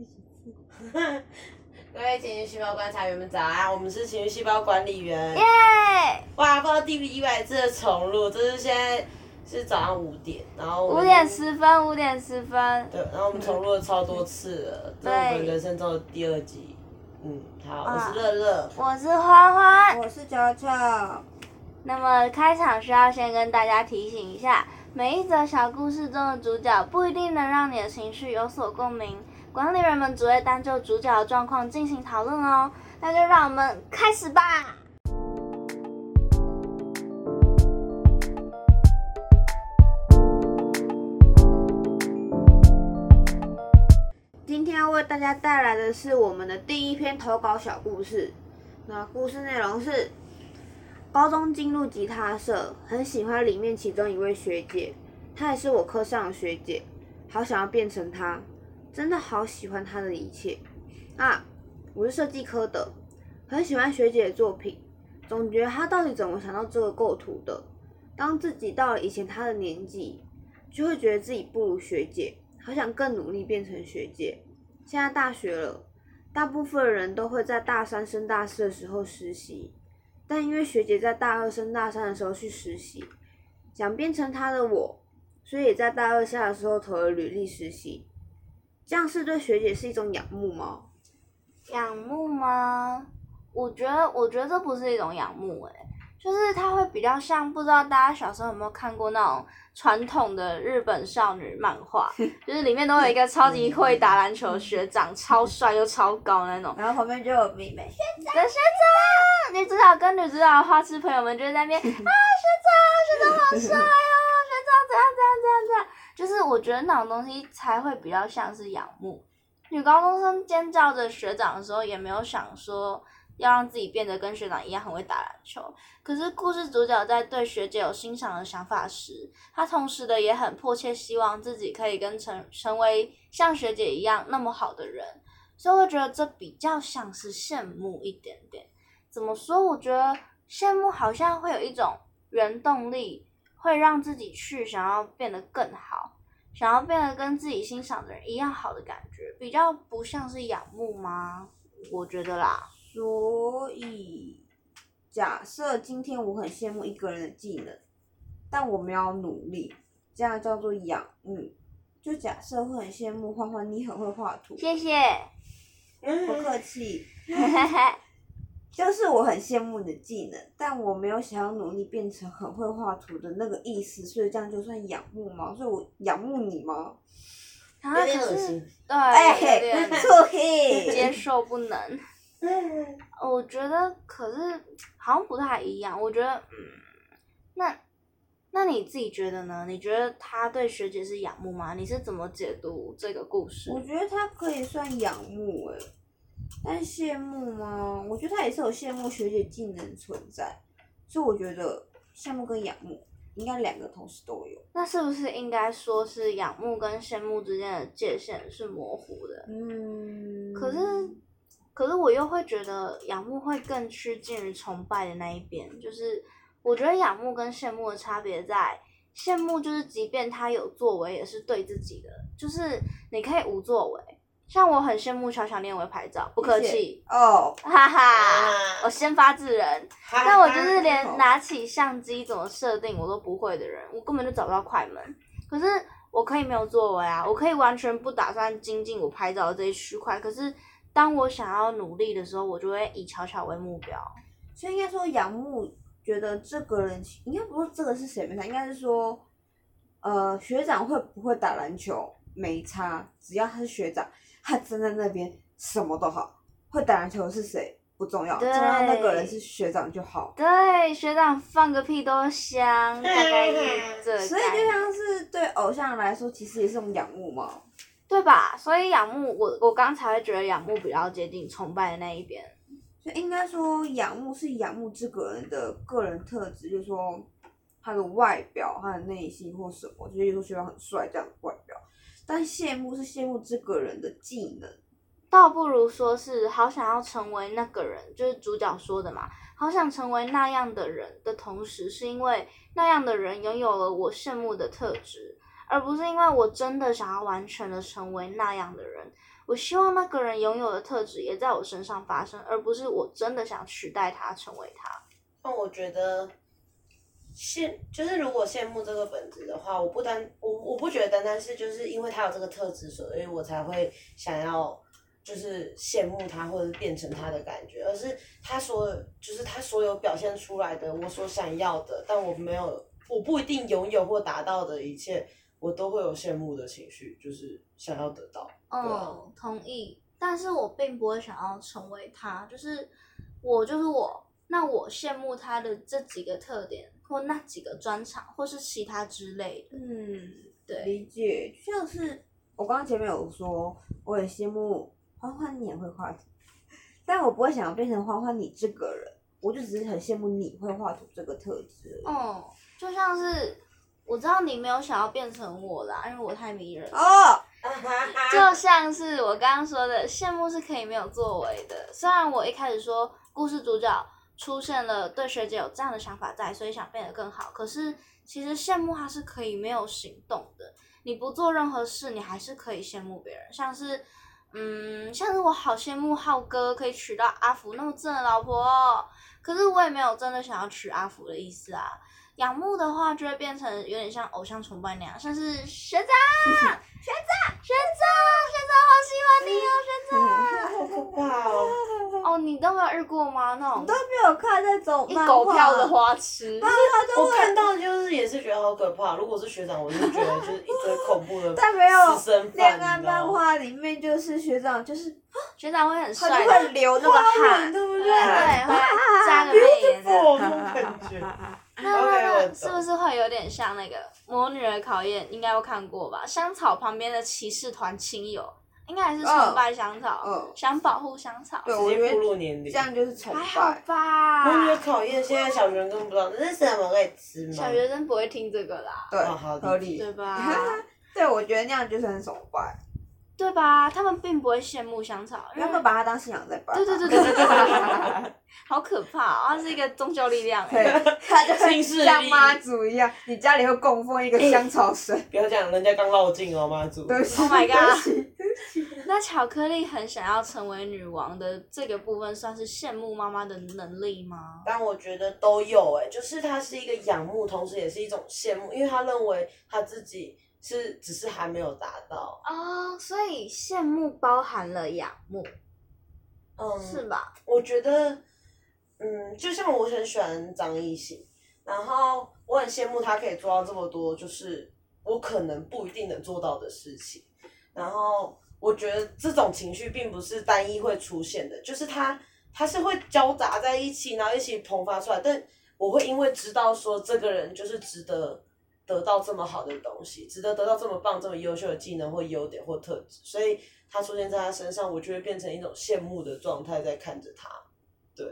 第几次？各位情绪细胞观察员们早安，我们是情绪细胞管理员。耶！哇，不知道第一百次的重录，这是现在是早上五点，然后五点十分，五点十分。对，然后我们重录了超多次了，这是我们人生中的第二集。嗯，好，我是乐乐，我是欢欢。我是巧巧。那么开场需要先跟大家提醒一下，每一则小故事中的主角不一定能让你的情绪有所共鸣，管理人们只会单就主角的状况进行讨论哦。那就让我们开始吧。今天要为大家带来的是我们的第一篇投稿小故事。那故事内容是：高中进入吉他社，很喜欢里面其中一位学姐，她也是我科上的学姐，好想要变成她，真的好喜欢她的一切啊！我是设计科的，很喜欢学姐的作品，总觉得她到底怎么想到这个构图的？当自己到了以前她的年纪，就会觉得自己不如学姐，好想更努力变成学姐。现在大学了，大部分人都会在大三升大四的时候实习，但因为学姐在大二升大三的时候去实习，想变成她的我，所以也在大二下的时候投了履历实习。这样是对学姐是一种仰慕吗？仰慕吗？我觉得，我觉得这不是一种仰慕、欸，就是它会比较像，不知道大家小时候有没有看过那种传统的日本少女漫画，就是里面都有一个超级会打篮球的学长，超帅又超高那种。然后旁边就有妹妹。学长学长，女主角跟女主角的花痴朋友们就在那边 啊，学长，学长好帅哦，学长怎样怎样怎样怎样，就是我觉得那种东西才会比较像是仰慕。女高中生尖叫着学长的时候，也没有想说要让自己变得跟学长一样很会打篮球。可是故事主角在对学姐有欣赏的想法时，他同时的也很迫切希望自己可以跟成成为像学姐一样那么好的人。所以我觉得这比较像是羡慕一点点。怎么说？我觉得羡慕好像会有一种原动力，会让自己去想要变得更好，想要变得跟自己欣赏的人一样好的感觉，比较不像是仰慕吗？我觉得啦。所以，假设今天我很羡慕一个人的技能，但我没有努力，这样叫做仰慕。就假设会很羡慕欢欢，你很会画图，谢谢。不客气。就是我很羡慕你的技能，但我没有想要努力变成很会画图的那个意思，所以这样就算仰慕吗？所以我仰慕你吗？啊，有点恶心。对，哎有点错嘿，接受不能。我觉得可是好像不太一样。我觉得，嗯，那那你自己觉得呢？你觉得他对学姐是仰慕吗？你是怎么解读这个故事？我觉得他可以算仰慕哎，但羡慕吗？我觉得他也是有羡慕学姐技能存在，所以我觉得羡慕跟仰慕应该两个同时都有。那是不是应该说是仰慕跟羡慕之间的界限是模糊的？嗯，可是，可是我又会觉得仰慕会更趋近于崇拜的那一边。就是我觉得仰慕跟羡慕的差别在，羡慕就是即便他有作为，也是对自己的，就是你可以无作为。像我很羡慕巧巧练会拍照，不客气，哦，哈哈，啊我先发制人。哈但我就是好连拿起相机怎么设定我都不会的人，我根本就找不到快门。可是我可以没有作为啊，我可以完全不打算精进我拍照的这一区块。可是当我想要努力的时候，我就会以巧巧为目标。所以应该说仰慕，觉得这个人应该不是这个是谁没差，应该是说，呃，学长会不会打篮球没差，只要他是学长，他站在那边什么都好，会打篮球的是谁不重要，重要那个人是学长就好。对，学长放个屁都香，大概是这 所以就像是对偶像来说，其实也是种仰慕嘛。对吧？所以仰慕我，我刚才会觉得仰慕比较接近崇拜的那一边。所以应该说，仰慕是仰慕这个人的个人特质，就是说他的外表、他的内心或什么，就是说学长很帅这样的外表。但羡慕是羡慕这个人的技能，倒不如说是好想要成为那个人，就是主角说的嘛，好想成为那样的人的同时，是因为那样的人拥有了我羡慕的特质，而不是因为我真的想要完全的成为那样的人。我希望那个人拥有的特质也在我身上发生，而不是我真的想取代他，成为他。那我觉得羡就是如果羡慕这个本质的话，我不单我我不觉得单单是就是因为他有这个特质，所以我才会想要就是羡慕他或者变成他的感觉，而是他所就是他所有表现出来的我所想要的，但我没有我不一定拥有或达到的一切，我都会有羡慕的情绪，就是想要得到。嗯，同意。但是我并不会想要成为他，就是我就是我。那我羡慕他的这几个特点，或那几个专长，或是其他之类的。嗯，对，理解，就像是我刚刚前面有说，我也羡慕欢欢你也会画图，但我不会想要变成欢欢你这个人，我就只是很羡慕你会画图这个特质。哦、就像是我知道你没有想要变成我啦，因为我太迷人了。哦，就像是我刚刚说的，羡慕是可以没有作为的。虽然我一开始说故事主角出现了对学姐有这样的想法在，所以想变得更好，可是其实羡慕它是可以没有行动的。你不做任何事，你还是可以羡慕别人，像是。嗯，像是我好羡慕浩哥可以娶到阿福那么正的老婆哦，可是我也没有真的想要娶阿福的意思啊。仰慕的话，就会变成有点像偶像崇拜那样，像是学长、学长、学长、学长，好喜欢你哦，学长。好可怕哦！哦，你都没有遇过吗？那种都没有看那种一漫画狗票的花痴，我看到就是也是觉得好可怕。如果是学长，我就觉得就是一堆恐怖的 但没有恋爱漫画里面就是学长，就是学长会很他帅会流那个汗，对不对种感觉。那那那是不是会有点像那个《魔女的考验》？应该有看过吧？香草旁边的骑士团亲友，应该还是崇拜香草，嗯想保护香草。对，直接步我觉得入年龄。这样就是崇还好拜。吧？我觉得考验现在小学生根本不知道这是什么可以吃吗？小学生不会听这个啦，对，哦好合理。对吧？对，我觉得那样就是很崇拜，对吧？他们并不会羡慕香草，因为他们把它当信仰在拜。对对对对对对，好可怕、哦！它是一个宗教力量。对，他就会姓氏像力妈祖一样，你家里会供奉一个香草神。不要讲，人家刚绕境哦，妈祖。对不起 Oh my god 那巧克力很想要成为女王的这个部分，算是羡慕妈妈的能力吗？但我觉得都有哎、就是他是一个仰慕，同时也是一种羡慕，因为他认为他自己是只是还没有达到，哦，所以羡慕包含了仰慕，嗯，是吧？我觉得，嗯，就像我很喜欢张艺兴，然后我很羡慕他可以做到这么多，就是我可能不一定能做到的事情。然后我觉得这种情绪并不是单一会出现的，就是他他是会交杂在一起，然后一起迸发出来。但我会因为知道说这个人就是值得得到这么好的东西，值得得到这么棒、这么优秀的技能或优点或特质，所以他出现在他身上，我就会变成一种羡慕的状态在看着他。对，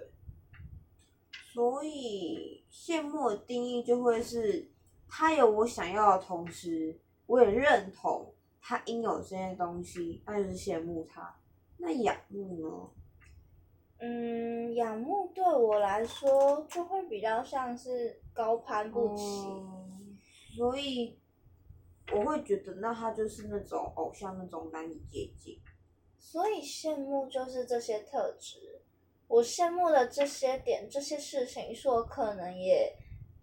所以羡慕的定义就会是，他有我想要的同时，我也认同他应有这些东西，那就是羡慕他。那仰慕呢？嗯，仰慕对我来说就会比较像是高攀不起。嗯所以我会觉得，那他就是那种偶像那种难以接近。所以羡慕就是这些特质，我羡慕的这些点、这些事情，是我可能也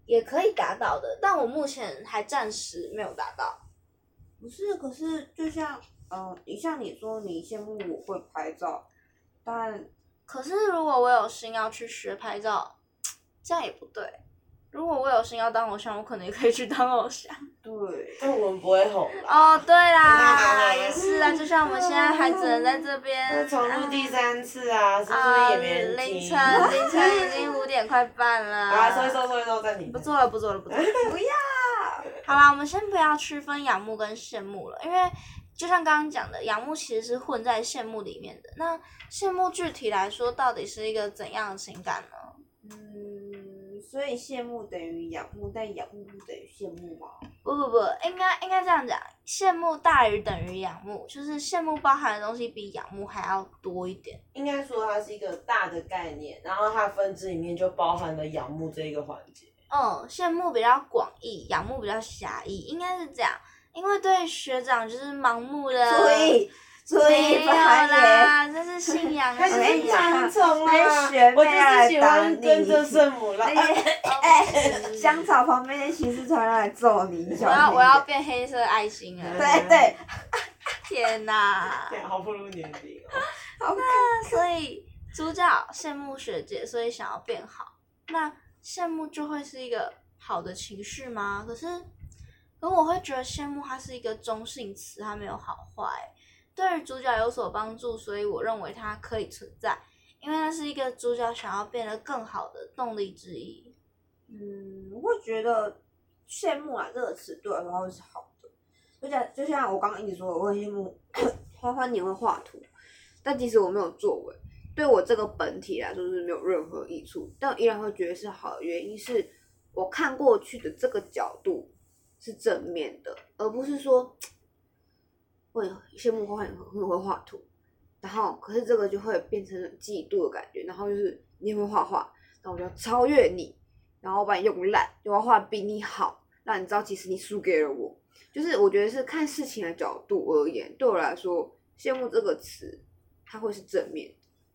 也可以达到的，但我目前还暂时没有达到。不是，可是就像，嗯、你像你说你羡慕我会拍照，但可是如果我有心要去学拍照，这样也不对。如果我有心要当偶像，我可能也可以去当偶像。对，但我们不会红。哦，对啦，也是啊，就像我们现在还只能在这边那重录第三次啊，是不啊，是也没人听？凌晨凌晨已经 五点快半了。好啊，收一收，收一收，暂停。不做了，不做了，不做了。不要。好啦，我们先不要区分仰慕跟羡慕了，因为就像刚刚讲的，仰慕其实是混在羡慕里面的。那羡慕具体来说，到底是一个怎样的情感呢？嗯，所以羡慕等于仰慕，但仰慕不等于羡慕吗？不不不，应该应该这样讲，羡慕大于等于仰慕，就是羡慕包含的东西比仰慕还要多一点。应该说它是一个大的概念，然后它分支里面就包含了仰慕这一个环节。嗯，羡慕比较广义，仰慕比较狭义，应该是这样。因为对学长就是盲目的，所以注没有意发言。啦，这是信仰 开始是我跟你讲传统那些啊学！妹我就是喜欢跟着圣母来。那些哎，香草旁边的骑士团来揍你，我要我要变黑色爱心了。对对，天哪！对，好不如年底哦。好所以主角羡慕学姐，所以想要变好。那羡慕就会是一个好的情绪吗？可是，可我会觉得羡慕它是一个中性词，它没有好坏。对主角有所帮助，所以我认为它可以存在，因为那是一个主角想要变得更好的动力之一。嗯，我会觉得羡慕啊这个词对我来说是好的，就像就像我刚刚一直说，我很羡慕花花你会画图，但即使我没有作为，对我这个本体来说是没有任何益处，但我依然会觉得是好的原因是我看过去的这个角度是正面的，而不是说会羡慕花花你很会画图，然后可是这个就会变成嫉妒的感觉，然后就是你会画画，那我就要超越你。然后把你用烂，就要画比你好，让你知道其实你输给了我。就是我觉得是看事情的角度而言，对我来说，羡慕这个词，它会是正面。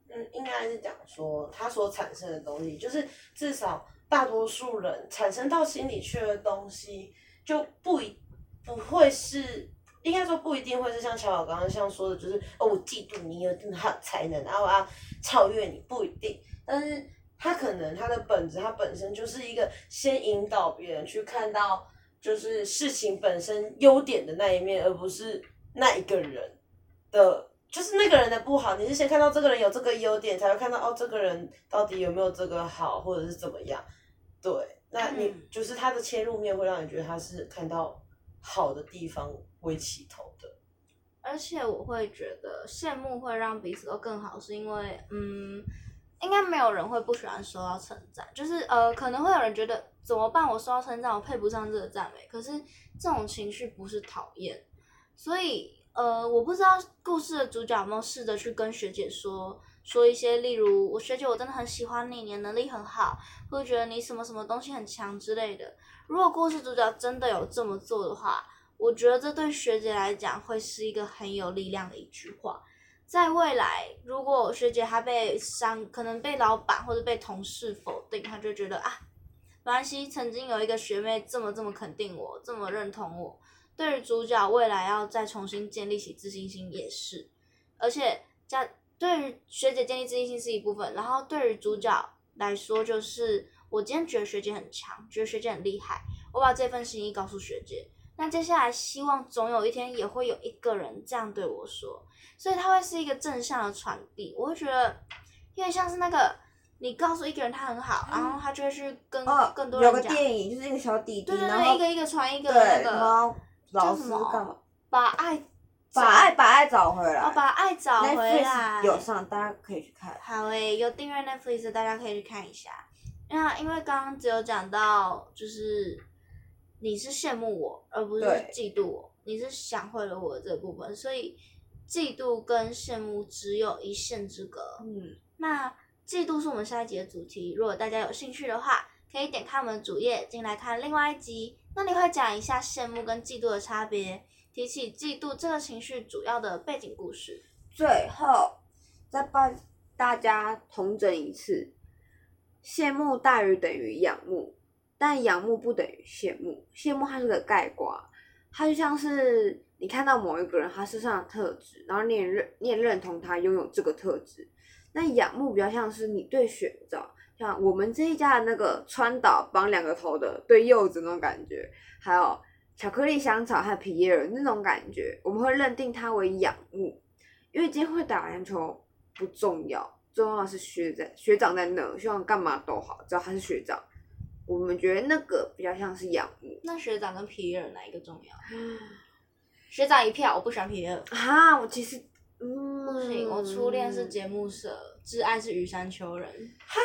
嗯，应该是讲说它所产生的东西，就是至少大多数人产生到心里去的东西，就不一不会是，应该说不一定会是像乔宝刚刚像说的，就是哦，我嫉妒你有很好的才能，然后我要超越你，不一定，但是他可能他的本质，他本身就是一个先引导别人去看到，就是事情本身优点的那一面，而不是那一个人的。就是那个人的不好，你是先看到这个人有这个优点，才会看到哦，这个人到底有没有这个好，或者是怎么样。对，那你、嗯就是他的切入面会让你觉得他是看到好的地方为起头的。而且我会觉得羡慕会让彼此都更好，是因为嗯，应该没有人会不喜欢收到称赞，就是呃，可能会有人觉得怎么办，我收到称赞，我配不上这个赞美，可是这种情绪不是讨厌，所以呃，我不知道故事的主角有没有试着去跟学姐说说一些，例如我学姐我真的很喜欢你，你的能力很好，会觉得你什么什么东西很强之类的。如果故事主角真的有这么做的话，我觉得这对学姐来讲会是一个很有力量的一句话。在未来，如果学姐她被伤，可能被老板或者被同事否定，她就觉得啊，没关系，曾经有一个学妹这么这么肯定我，这么认同我。对于主角未来要再重新建立起自信心也是，而且加对于学姐建立自信心是一部分，然后对于主角来说，就是我今天觉得学姐很强，觉得学姐很厉害，我把这份心意告诉学姐。那接下来希望总有一天也会有一个人这样对我说，所以它会是一个正向的传递。我会觉得有点像是那个你告诉一个人他很好，然后他就会去跟哦更，多有个人讲，电影就是一个小弟弟，对对对，然后一个一个传一个对，那个老师叫什么干嘛？把爱把爱把爱找回来。哦把爱找回来，有上，大家可以去看。好诶，有订阅 Netflix 的大家可以去看一下。那因为刚刚只有讲到，就是你是羡慕我，而不是嫉妒我，你是想毁了我的这部分，所以嫉妒跟羡慕只有一线之隔。嗯，那嫉妒是我们下一集的主题，如果大家有兴趣的话，可以点开我们主页进来看另外一集。那你会讲一下羡慕跟嫉妒的差别，提起嫉妒这个情绪主要的背景故事。最后再帮大家统整一次：羡慕大于等于仰慕，但仰慕不等于羡慕。羡慕它是个概括，它就像是你看到某一个人他身上的特质，然后你也认你也认同他拥有这个特质。那仰慕比较像是你对选择，像我们这一家的那个川岛绑两个头的对柚子那种感觉，还有巧克力香草和皮耶尔那种感觉，我们会认定它为仰慕。因为今天会打篮球不重要，重要的是学长学长在那，希望干嘛都好，只要他是学长，我们觉得那个比较像是仰慕那学长跟皮耶尔哪一个重要？学长一票，我不喜欢皮耶尔。啊。我其实嗯，不行，我初恋是节目社，挚爱是羽山丘人。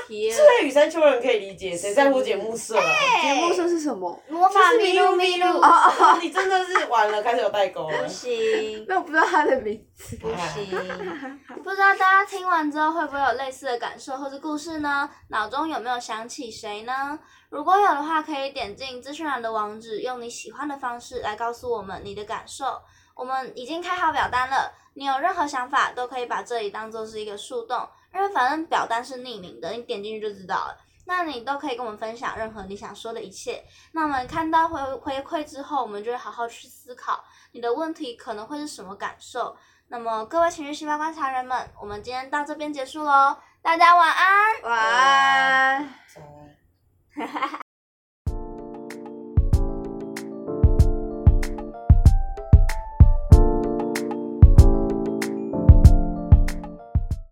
皮耶是尔在羽山丘人可以理解，谁在乎节目社啊？节目社是什么？魔法就是麋鹿麋鹿，哦，你真的是完了，开始有代沟了不。行。那我不知道他的名字。不行，不知道大家听完之后会不会有类似的感受或是故事呢？脑中有没有想起谁呢？如果有的话，可以点进资讯栏的网址，用你喜欢的方式来告诉我们你的感受。我们已经开好表单了，你有任何想法都可以把这里当做是一个树洞，因为反正表单是匿名的，你点进去就知道了。那你都可以跟我们分享任何你想说的一切。那我们看到回回馈之后，我们就会好好去思考你的问题可能会是什么感受。那么各位情绪细胞观察人们，我们今天到这边结束喽，大家晚安。晚安。晚安。